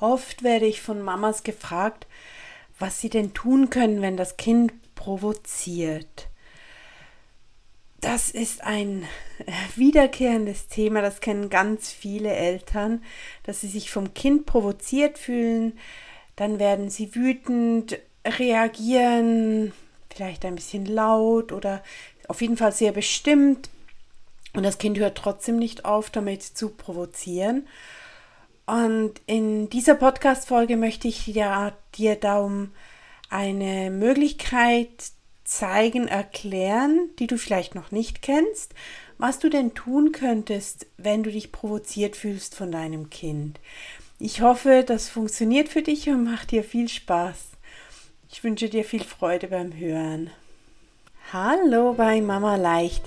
Oft werde ich von Mamas gefragt, was sie denn tun können, wenn das Kind provoziert. Das ist ein wiederkehrendes Thema, das kennen ganz viele Eltern, dass sie sich vom Kind provoziert fühlen, dann werden sie wütend, reagieren, vielleicht ein bisschen laut oder auf jeden Fall sehr bestimmt und das Kind hört trotzdem nicht auf, damit zu provozieren. Und in dieser Podcast-Folge möchte ich dir, dir darum eine Möglichkeit zeigen, erklären, die du vielleicht noch nicht kennst, was du denn tun könntest, wenn du dich provoziert fühlst von deinem Kind. Ich hoffe, das funktioniert für dich und macht dir viel Spaß. Ich wünsche dir viel Freude beim Hören. Hallo bei Mama Leicht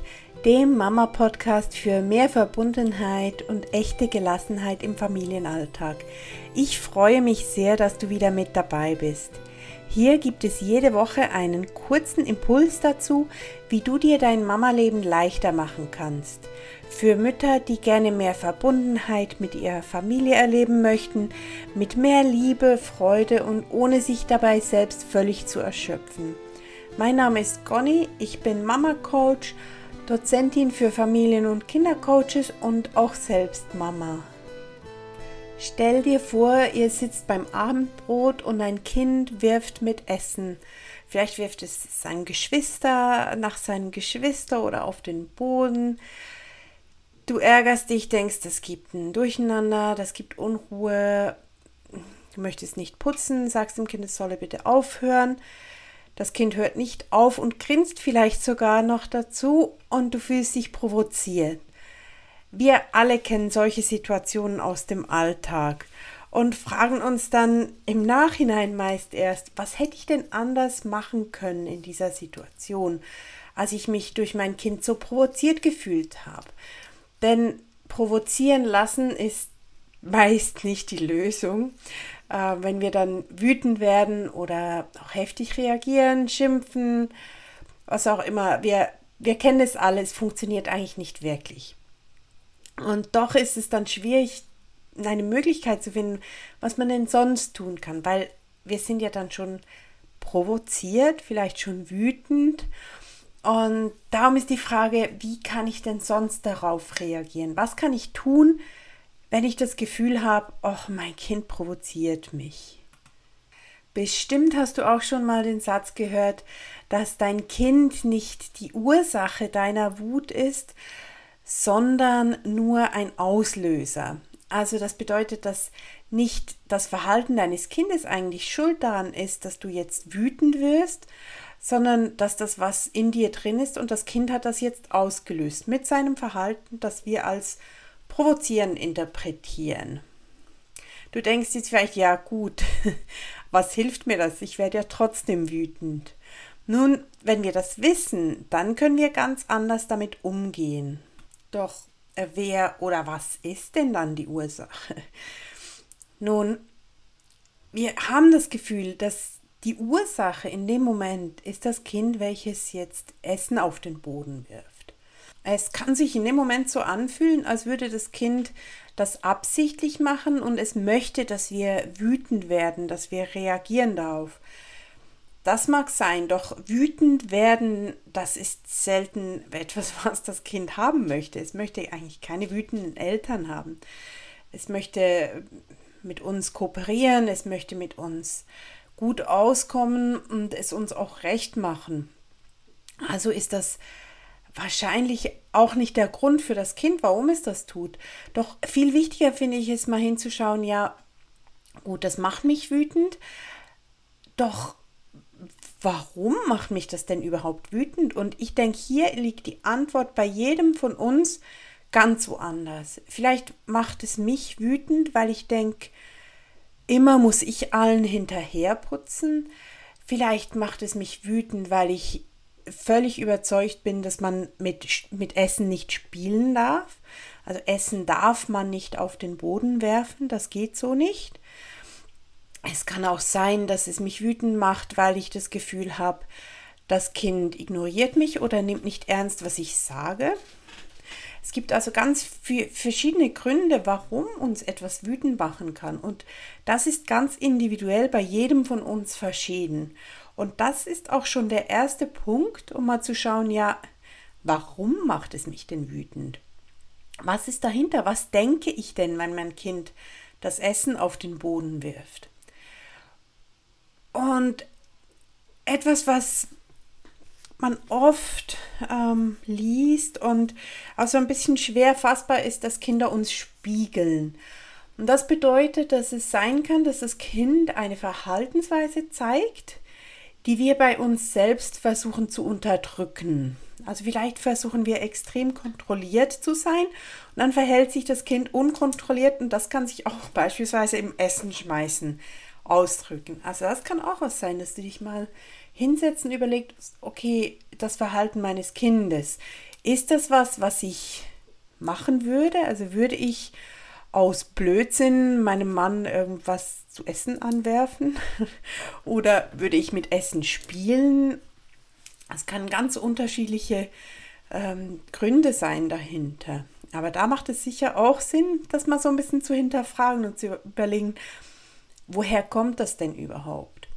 dem Mama-Podcast für mehr Verbundenheit und echte Gelassenheit im Familienalltag. Ich freue mich sehr, dass du wieder mit dabei bist. Hier gibt es jede Woche einen kurzen Impuls dazu, wie du dir dein Mama-Leben leichter machen kannst. Für Mütter, die gerne mehr Verbundenheit mit ihrer Familie erleben möchten, mit mehr Liebe, Freude und ohne sich dabei selbst völlig zu erschöpfen. Mein Name ist Conny, ich bin Mama-Coach Dozentin für Familien- und Kindercoaches und auch selbst Mama. Stell dir vor, ihr sitzt beim Abendbrot und ein Kind wirft mit Essen. Vielleicht wirft es sein Geschwister nach seinem Geschwister oder auf den Boden. Du ärgerst dich, denkst, das gibt ein Durcheinander, das gibt Unruhe. Du möchtest nicht putzen, sagst dem Kind, es solle bitte aufhören. Das Kind hört nicht auf und grinst vielleicht sogar noch dazu und du fühlst dich provoziert. Wir alle kennen solche Situationen aus dem Alltag und fragen uns dann im Nachhinein meist erst, was hätte ich denn anders machen können in dieser Situation, als ich mich durch mein Kind so provoziert gefühlt habe. Denn provozieren lassen ist meist nicht die Lösung äh, wenn wir dann wütend werden oder auch heftig reagieren, schimpfen, was auch immer. Wir, wir kennen es alle, es funktioniert eigentlich nicht wirklich. Und doch ist es dann schwierig, eine Möglichkeit zu finden, was man denn sonst tun kann, weil wir sind ja dann schon provoziert, vielleicht schon wütend. Und darum ist die Frage, wie kann ich denn sonst darauf reagieren? Was kann ich tun, wenn ich das Gefühl habe, ach, mein Kind provoziert mich. Bestimmt hast du auch schon mal den Satz gehört, dass dein Kind nicht die Ursache deiner Wut ist, sondern nur ein Auslöser. Also das bedeutet, dass nicht das Verhalten deines Kindes eigentlich schuld daran ist, dass du jetzt wütend wirst, sondern dass das was in dir drin ist und das Kind hat das jetzt ausgelöst mit seinem Verhalten, das wir als provozieren interpretieren. Du denkst jetzt vielleicht, ja gut, was hilft mir das? Ich werde ja trotzdem wütend. Nun, wenn wir das wissen, dann können wir ganz anders damit umgehen. Doch äh, wer oder was ist denn dann die Ursache? Nun, wir haben das Gefühl, dass die Ursache in dem Moment ist das Kind, welches jetzt Essen auf den Boden wirft. Es kann sich in dem Moment so anfühlen, als würde das Kind das absichtlich machen und es möchte, dass wir wütend werden, dass wir reagieren darauf. Das mag sein, doch wütend werden, das ist selten etwas, was das Kind haben möchte. Es möchte eigentlich keine wütenden Eltern haben. Es möchte mit uns kooperieren, es möchte mit uns gut auskommen und es uns auch recht machen. Also ist das wahrscheinlich auch nicht der Grund für das Kind, warum es das tut. Doch viel wichtiger finde ich es mal hinzuschauen, ja, gut, das macht mich wütend, doch warum macht mich das denn überhaupt wütend? Und ich denke, hier liegt die Antwort bei jedem von uns ganz woanders. Vielleicht macht es mich wütend, weil ich denke, immer muss ich allen hinterherputzen. Vielleicht macht es mich wütend, weil ich völlig überzeugt bin, dass man mit, mit Essen nicht spielen darf. Also Essen darf man nicht auf den Boden werfen, das geht so nicht. Es kann auch sein, dass es mich wütend macht, weil ich das Gefühl habe, das Kind ignoriert mich oder nimmt nicht ernst, was ich sage. Es gibt also ganz verschiedene Gründe, warum uns etwas wütend machen kann. Und das ist ganz individuell bei jedem von uns verschieden. Und das ist auch schon der erste Punkt, um mal zu schauen, ja, warum macht es mich denn wütend? Was ist dahinter? Was denke ich denn, wenn mein Kind das Essen auf den Boden wirft? Und etwas, was man oft ähm, liest und auch so ein bisschen schwer fassbar ist, dass Kinder uns spiegeln. Und das bedeutet, dass es sein kann, dass das Kind eine Verhaltensweise zeigt, die wir bei uns selbst versuchen zu unterdrücken. Also vielleicht versuchen wir extrem kontrolliert zu sein und dann verhält sich das Kind unkontrolliert und das kann sich auch beispielsweise im Essen schmeißen ausdrücken. Also das kann auch was sein, dass du dich mal hinsetzen überlegt, okay, das Verhalten meines Kindes, ist das was, was ich machen würde? Also würde ich aus Blödsinn meinem Mann irgendwas zu essen anwerfen? Oder würde ich mit Essen spielen? Es kann ganz unterschiedliche ähm, Gründe sein dahinter. Aber da macht es sicher auch Sinn, das mal so ein bisschen zu hinterfragen und zu überlegen, woher kommt das denn überhaupt?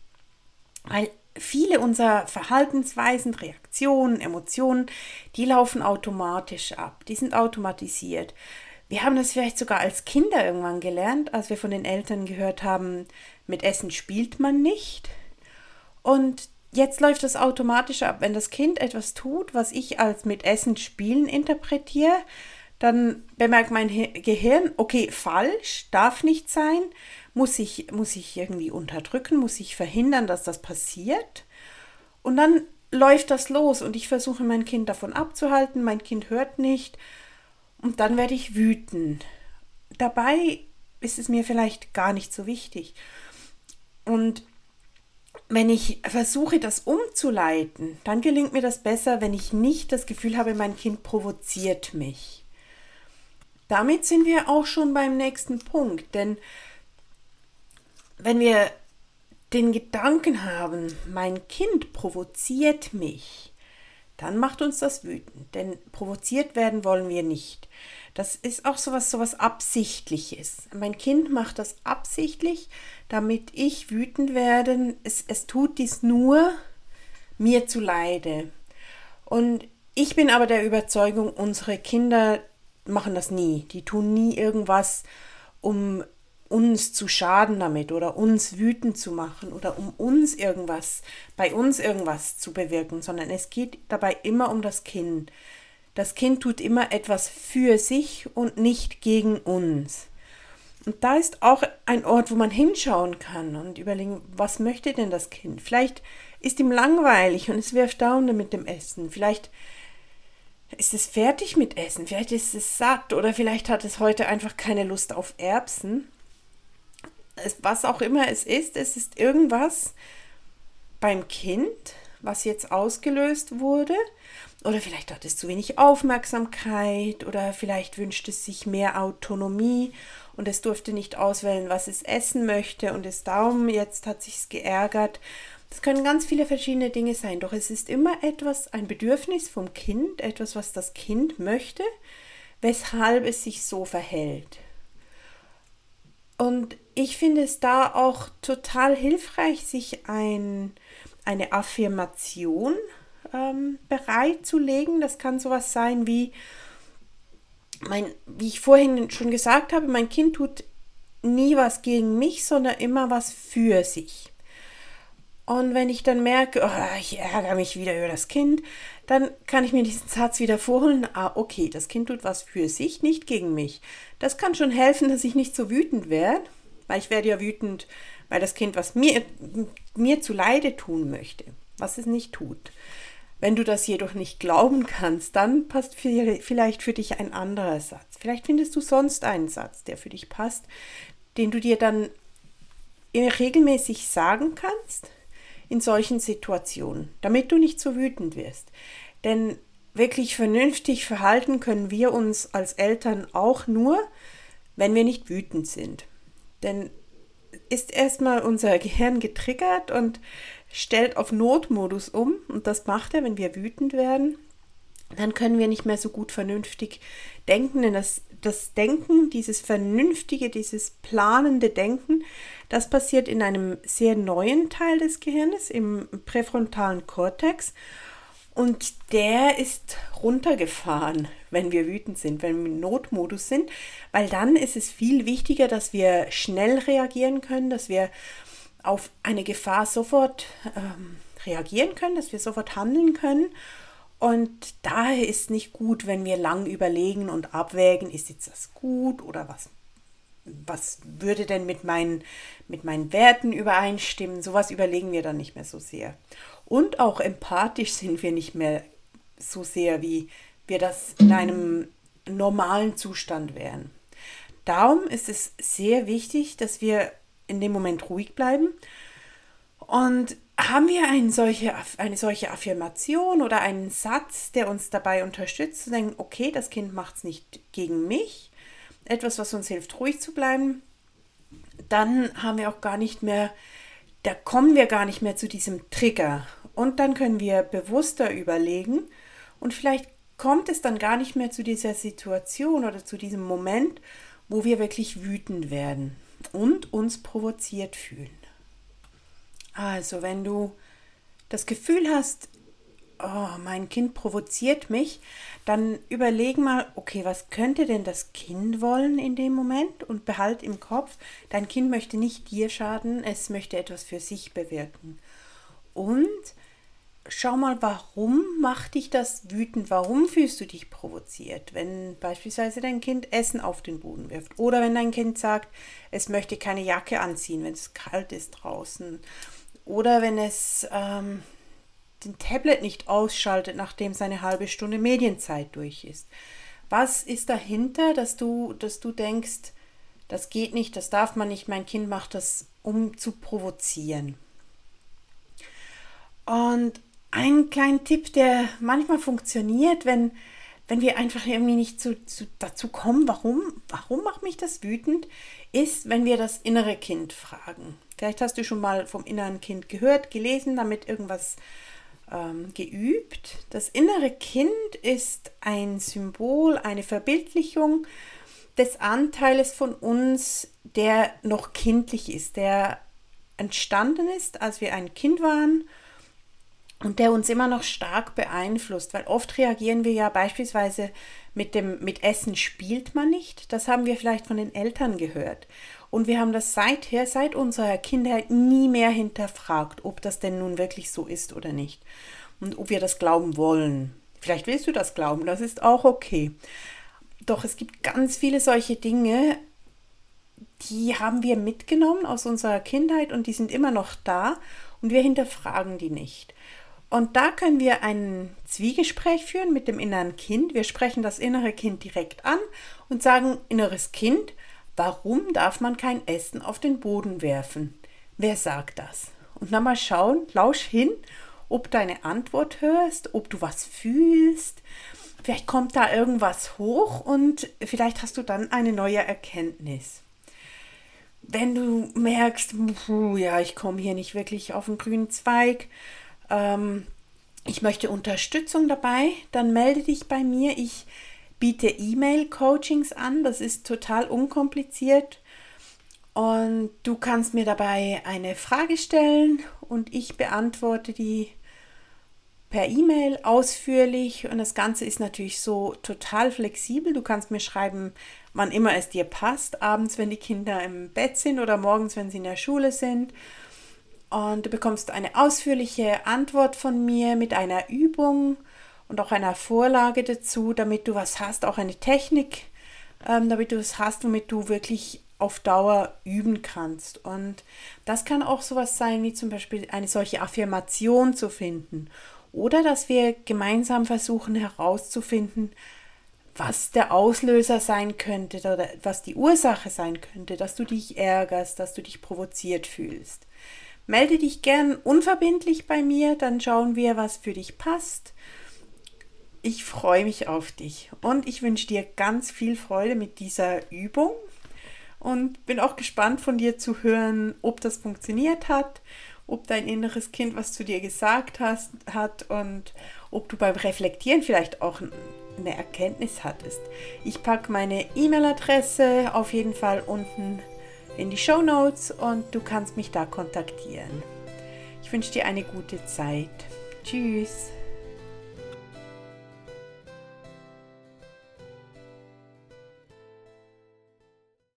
Weil viele unserer Verhaltensweisen, Reaktionen, Emotionen, die laufen automatisch ab, die sind automatisiert. Wir haben das vielleicht sogar als Kinder irgendwann gelernt, als wir von den Eltern gehört haben, mit Essen spielt man nicht. Und jetzt läuft das automatisch ab. Wenn das Kind etwas tut, was ich als mit Essen spielen interpretiere, dann bemerkt mein Gehirn, okay, falsch, darf nicht sein, muss ich, muss ich irgendwie unterdrücken, muss ich verhindern, dass das passiert. Und dann läuft das los und ich versuche mein Kind davon abzuhalten, mein Kind hört nicht und dann werde ich wütend. Dabei ist es mir vielleicht gar nicht so wichtig. Und wenn ich versuche, das umzuleiten, dann gelingt mir das besser, wenn ich nicht das Gefühl habe, mein Kind provoziert mich. Damit sind wir auch schon beim nächsten Punkt, denn wenn wir den Gedanken haben, mein Kind provoziert mich, dann macht uns das wütend, denn provoziert werden wollen wir nicht. Das ist auch sowas, sowas Absichtliches. Mein Kind macht das absichtlich, damit ich wütend werde. Es, es tut dies nur mir zu Leide. Und ich bin aber der Überzeugung, unsere Kinder machen das nie. Die tun nie irgendwas, um uns zu schaden damit oder uns wütend zu machen oder um uns irgendwas, bei uns irgendwas zu bewirken, sondern es geht dabei immer um das Kind. Das Kind tut immer etwas für sich und nicht gegen uns. Und da ist auch ein Ort, wo man hinschauen kann und überlegen, was möchte denn das Kind? Vielleicht ist ihm langweilig und es wirft Daumen mit dem Essen. Vielleicht ist es fertig mit Essen. Vielleicht ist es satt oder vielleicht hat es heute einfach keine Lust auf Erbsen es, was auch immer es ist, es ist irgendwas beim Kind, was jetzt ausgelöst wurde. Oder vielleicht hat es zu wenig Aufmerksamkeit oder vielleicht wünscht es sich mehr Autonomie und es durfte nicht auswählen, was es essen möchte und es darum jetzt hat sich geärgert. Das können ganz viele verschiedene Dinge sein, doch es ist immer etwas, ein Bedürfnis vom Kind, etwas, was das Kind möchte, weshalb es sich so verhält. Und ich finde es da auch total hilfreich, sich ein, eine Affirmation ähm, bereitzulegen. Das kann sowas sein wie, mein, wie ich vorhin schon gesagt habe, mein Kind tut nie was gegen mich, sondern immer was für sich. Und wenn ich dann merke, oh, ich ärgere mich wieder über das Kind, dann kann ich mir diesen Satz wieder vorholen. Ah, okay, das Kind tut was für sich, nicht gegen mich. Das kann schon helfen, dass ich nicht so wütend werde, weil ich werde ja wütend, weil das Kind was mir, mir zu Leide tun möchte, was es nicht tut. Wenn du das jedoch nicht glauben kannst, dann passt vielleicht für dich ein anderer Satz. Vielleicht findest du sonst einen Satz, der für dich passt, den du dir dann regelmäßig sagen kannst in solchen Situationen, damit du nicht so wütend wirst. Denn wirklich vernünftig verhalten können wir uns als Eltern auch nur, wenn wir nicht wütend sind. Denn ist erstmal unser Gehirn getriggert und stellt auf Notmodus um. Und das macht er, wenn wir wütend werden. dann können wir nicht mehr so gut vernünftig denken, denn das, das Denken, dieses vernünftige, dieses planende Denken, das passiert in einem sehr neuen Teil des Gehirns, im präfrontalen Kortex. Und der ist runtergefahren, wenn wir wütend sind, wenn wir im Notmodus sind, weil dann ist es viel wichtiger, dass wir schnell reagieren können, dass wir auf eine Gefahr sofort ähm, reagieren können, dass wir sofort handeln können. Und daher ist nicht gut, wenn wir lang überlegen und abwägen, ist jetzt das gut oder was, was würde denn mit meinen, mit meinen Werten übereinstimmen. Sowas überlegen wir dann nicht mehr so sehr. Und auch empathisch sind wir nicht mehr so sehr, wie wir das in einem normalen Zustand wären. Darum ist es sehr wichtig, dass wir in dem Moment ruhig bleiben. Und haben wir eine solche, eine solche Affirmation oder einen Satz, der uns dabei unterstützt, zu denken, okay, das Kind macht es nicht gegen mich, etwas, was uns hilft, ruhig zu bleiben, dann haben wir auch gar nicht mehr, da kommen wir gar nicht mehr zu diesem Trigger. Und dann können wir bewusster überlegen und vielleicht kommt es dann gar nicht mehr zu dieser Situation oder zu diesem Moment, wo wir wirklich wütend werden und uns provoziert fühlen. Also, wenn du das Gefühl hast, oh, mein Kind provoziert mich, dann überleg mal, okay, was könnte denn das Kind wollen in dem Moment und behalt im Kopf, dein Kind möchte nicht dir schaden, es möchte etwas für sich bewirken. Und schau mal, warum macht dich das wütend? Warum fühlst du dich provoziert? Wenn beispielsweise dein Kind Essen auf den Boden wirft oder wenn dein Kind sagt, es möchte keine Jacke anziehen, wenn es kalt ist draußen oder wenn es ähm, den Tablet nicht ausschaltet, nachdem seine halbe Stunde Medienzeit durch ist. Was ist dahinter, dass du, dass du denkst, das geht nicht, das darf man nicht, mein Kind macht das, um zu provozieren. Und ein kleiner Tipp, der manchmal funktioniert, wenn, wenn wir einfach irgendwie nicht zu, zu, dazu kommen, warum, warum macht mich das wütend, ist, wenn wir das innere Kind fragen. Vielleicht hast du schon mal vom inneren Kind gehört, gelesen, damit irgendwas ähm, geübt. Das innere Kind ist ein Symbol, eine Verbildlichung des Anteiles von uns, der noch kindlich ist, der entstanden ist, als wir ein Kind waren und der uns immer noch stark beeinflusst, weil oft reagieren wir ja beispielsweise mit dem mit Essen spielt man nicht, das haben wir vielleicht von den Eltern gehört und wir haben das seither seit unserer Kindheit nie mehr hinterfragt, ob das denn nun wirklich so ist oder nicht und ob wir das glauben wollen. Vielleicht willst du das glauben, das ist auch okay. Doch es gibt ganz viele solche Dinge, die haben wir mitgenommen aus unserer Kindheit und die sind immer noch da und wir hinterfragen die nicht. Und da können wir ein Zwiegespräch führen mit dem inneren Kind. Wir sprechen das innere Kind direkt an und sagen, inneres Kind, warum darf man kein Essen auf den Boden werfen? Wer sagt das? Und dann mal schauen, lausch hin, ob deine Antwort hörst, ob du was fühlst. Vielleicht kommt da irgendwas hoch und vielleicht hast du dann eine neue Erkenntnis. Wenn du merkst, ja, ich komme hier nicht wirklich auf den grünen Zweig, ähm, ich möchte Unterstützung dabei, dann melde dich bei mir. Ich biete E-Mail-Coachings an. Das ist total unkompliziert. Und du kannst mir dabei eine Frage stellen und ich beantworte die per E-Mail ausführlich. Und das Ganze ist natürlich so total flexibel. Du kannst mir schreiben, wann immer es dir passt, abends, wenn die Kinder im Bett sind oder morgens, wenn sie in der Schule sind. Und du bekommst eine ausführliche Antwort von mir mit einer Übung und auch einer Vorlage dazu, damit du was hast, auch eine Technik, ähm, damit du es hast, womit du wirklich auf Dauer üben kannst. Und das kann auch sowas sein, wie zum Beispiel eine solche Affirmation zu finden. Oder dass wir gemeinsam versuchen herauszufinden, was der Auslöser sein könnte oder was die Ursache sein könnte, dass du dich ärgerst, dass du dich provoziert fühlst. Melde dich gern unverbindlich bei mir, dann schauen wir, was für dich passt. Ich freue mich auf dich und ich wünsche dir ganz viel Freude mit dieser Übung und bin auch gespannt von dir zu hören, ob das funktioniert hat, ob dein inneres Kind was zu dir gesagt hast, hat und ob du beim Reflektieren vielleicht auch eine Erkenntnis hattest. Ich packe meine E-Mail-Adresse auf jeden Fall unten in die Show Notes und du kannst mich da kontaktieren. Ich wünsche dir eine gute Zeit. Tschüss.